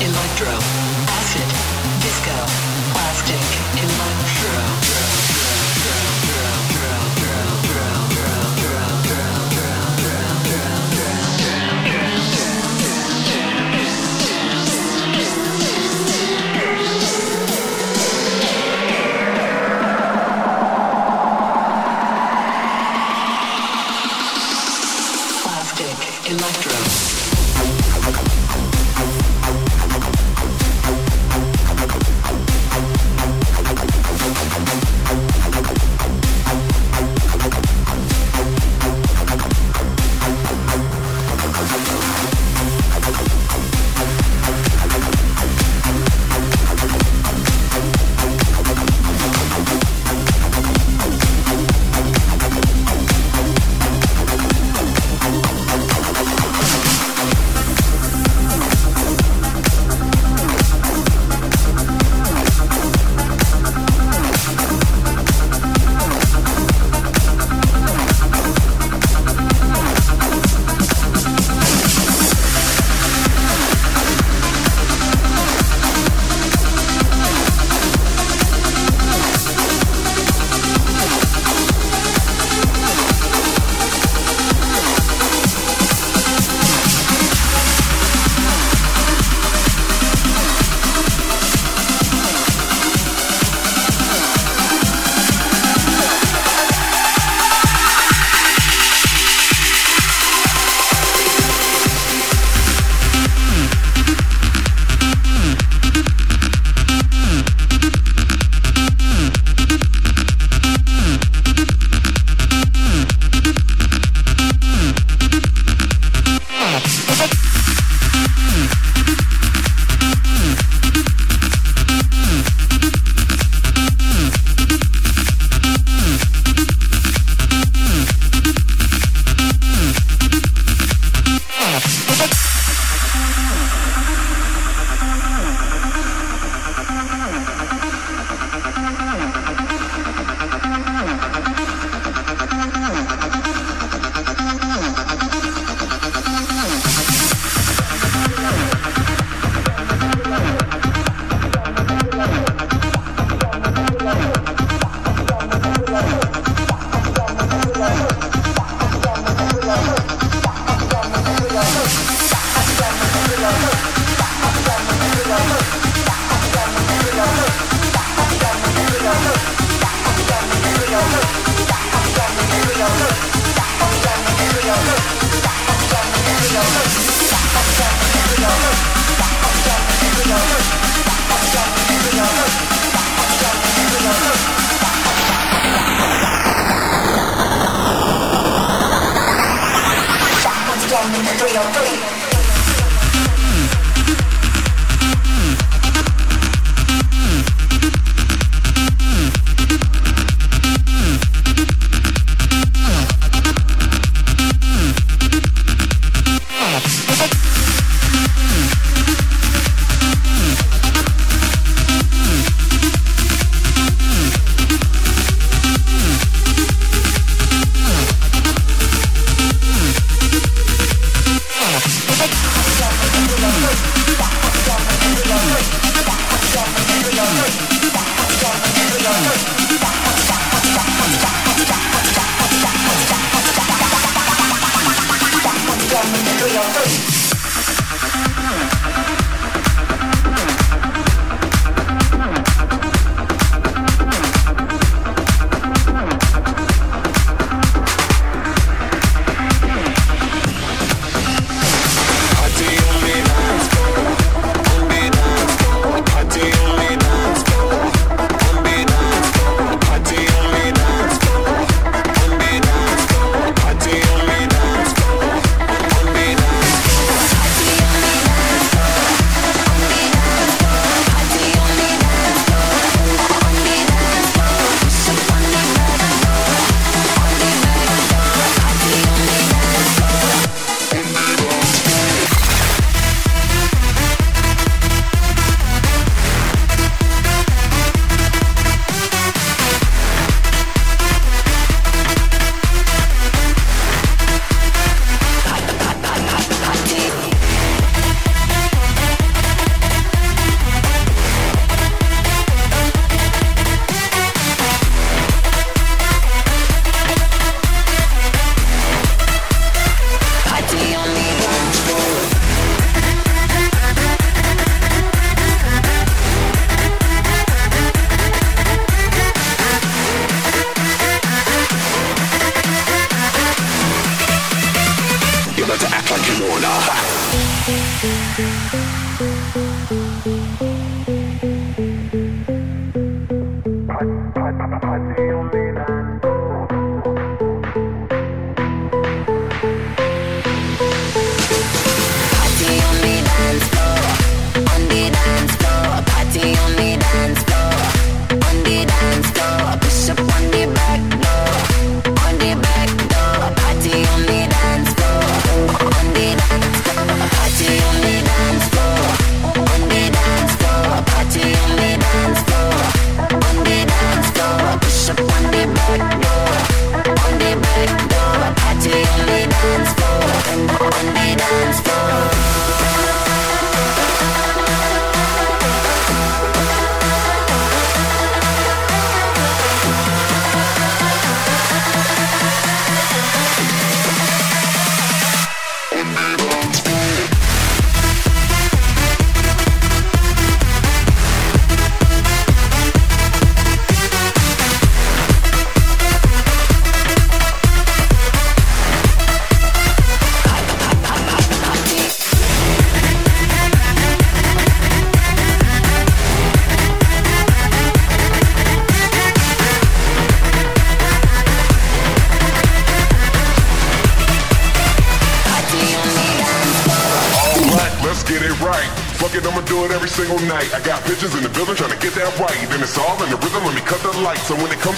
electro, acid, disco, plastic, electro.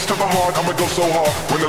to my heart, I'ma go so hard. When the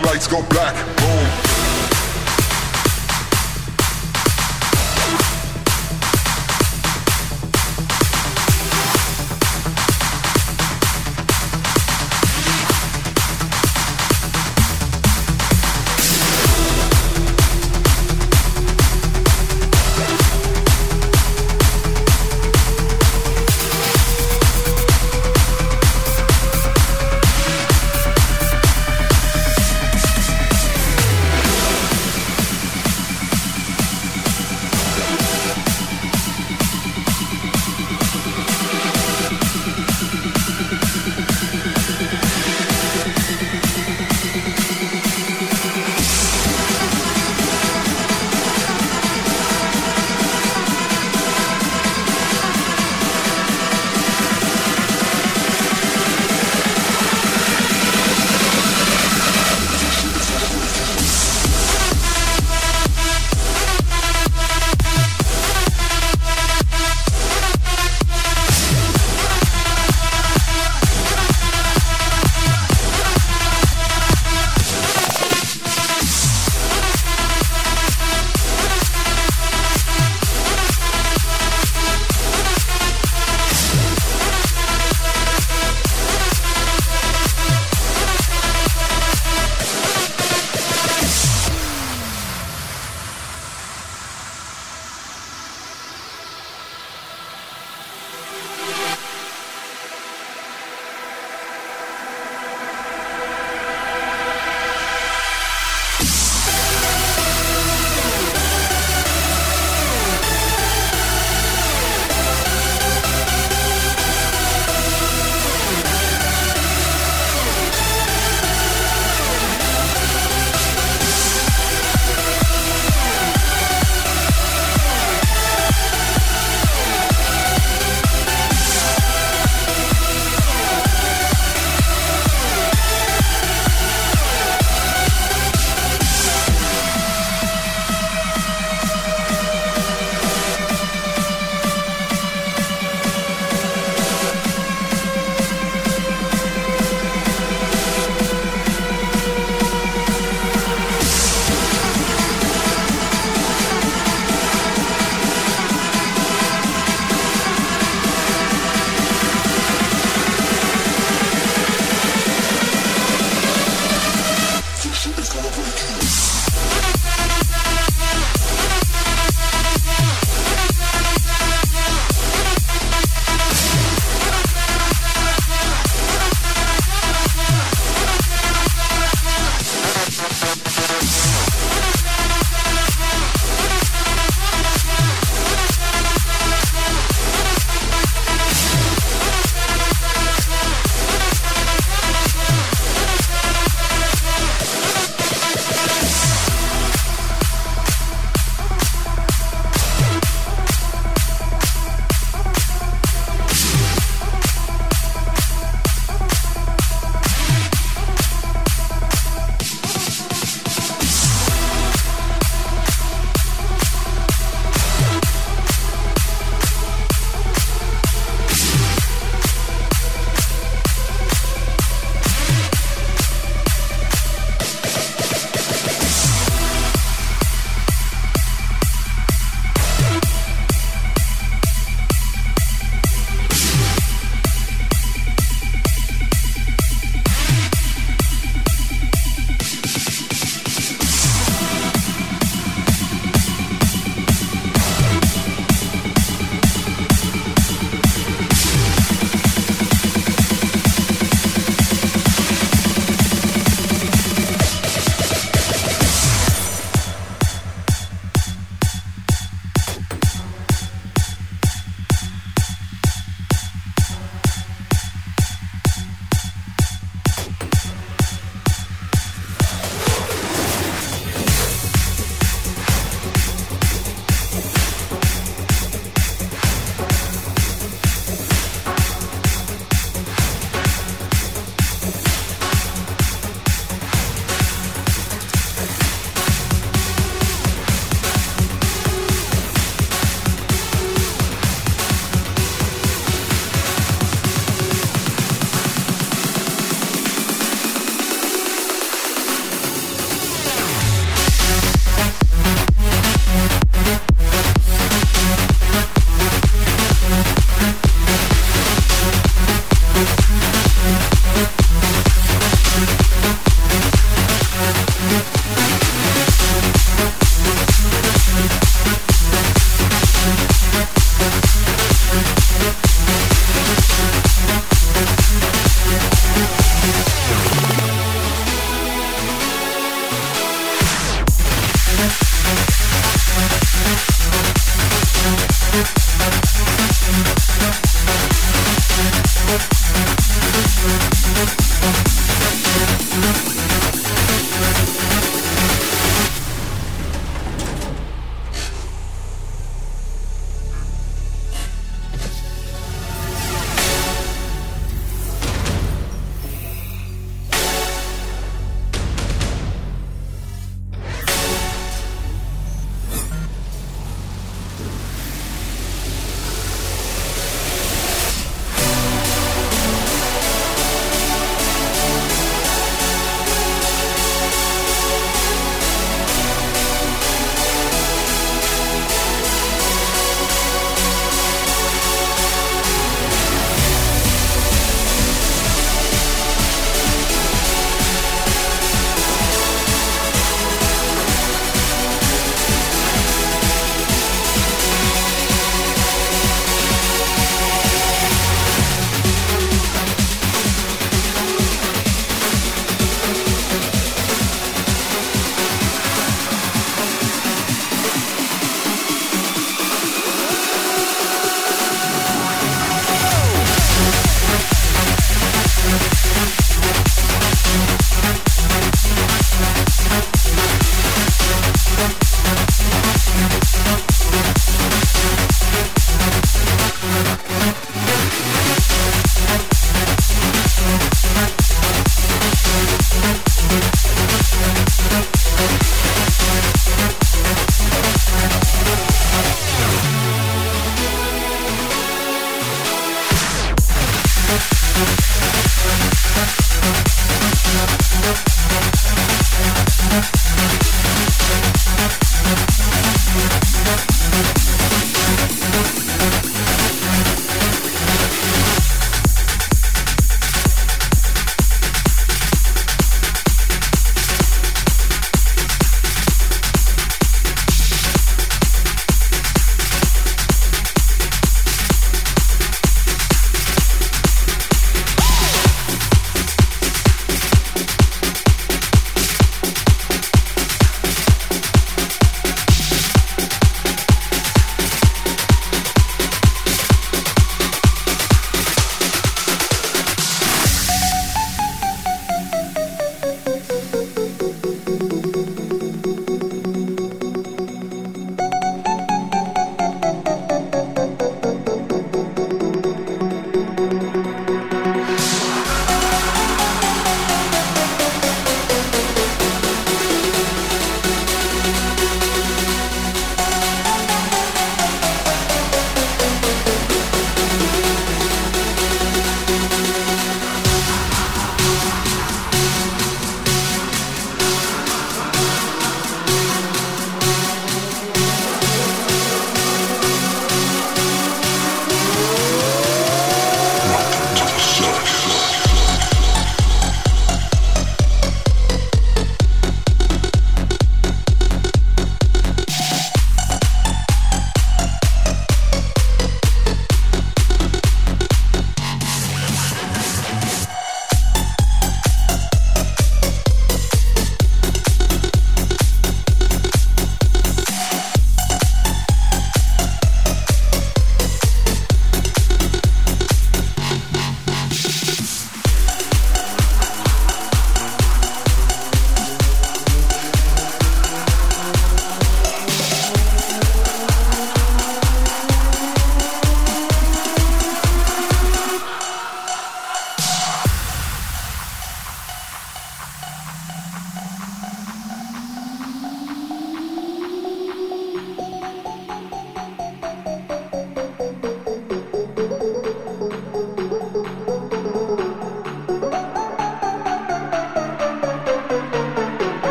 lights go black, boom.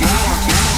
Jam.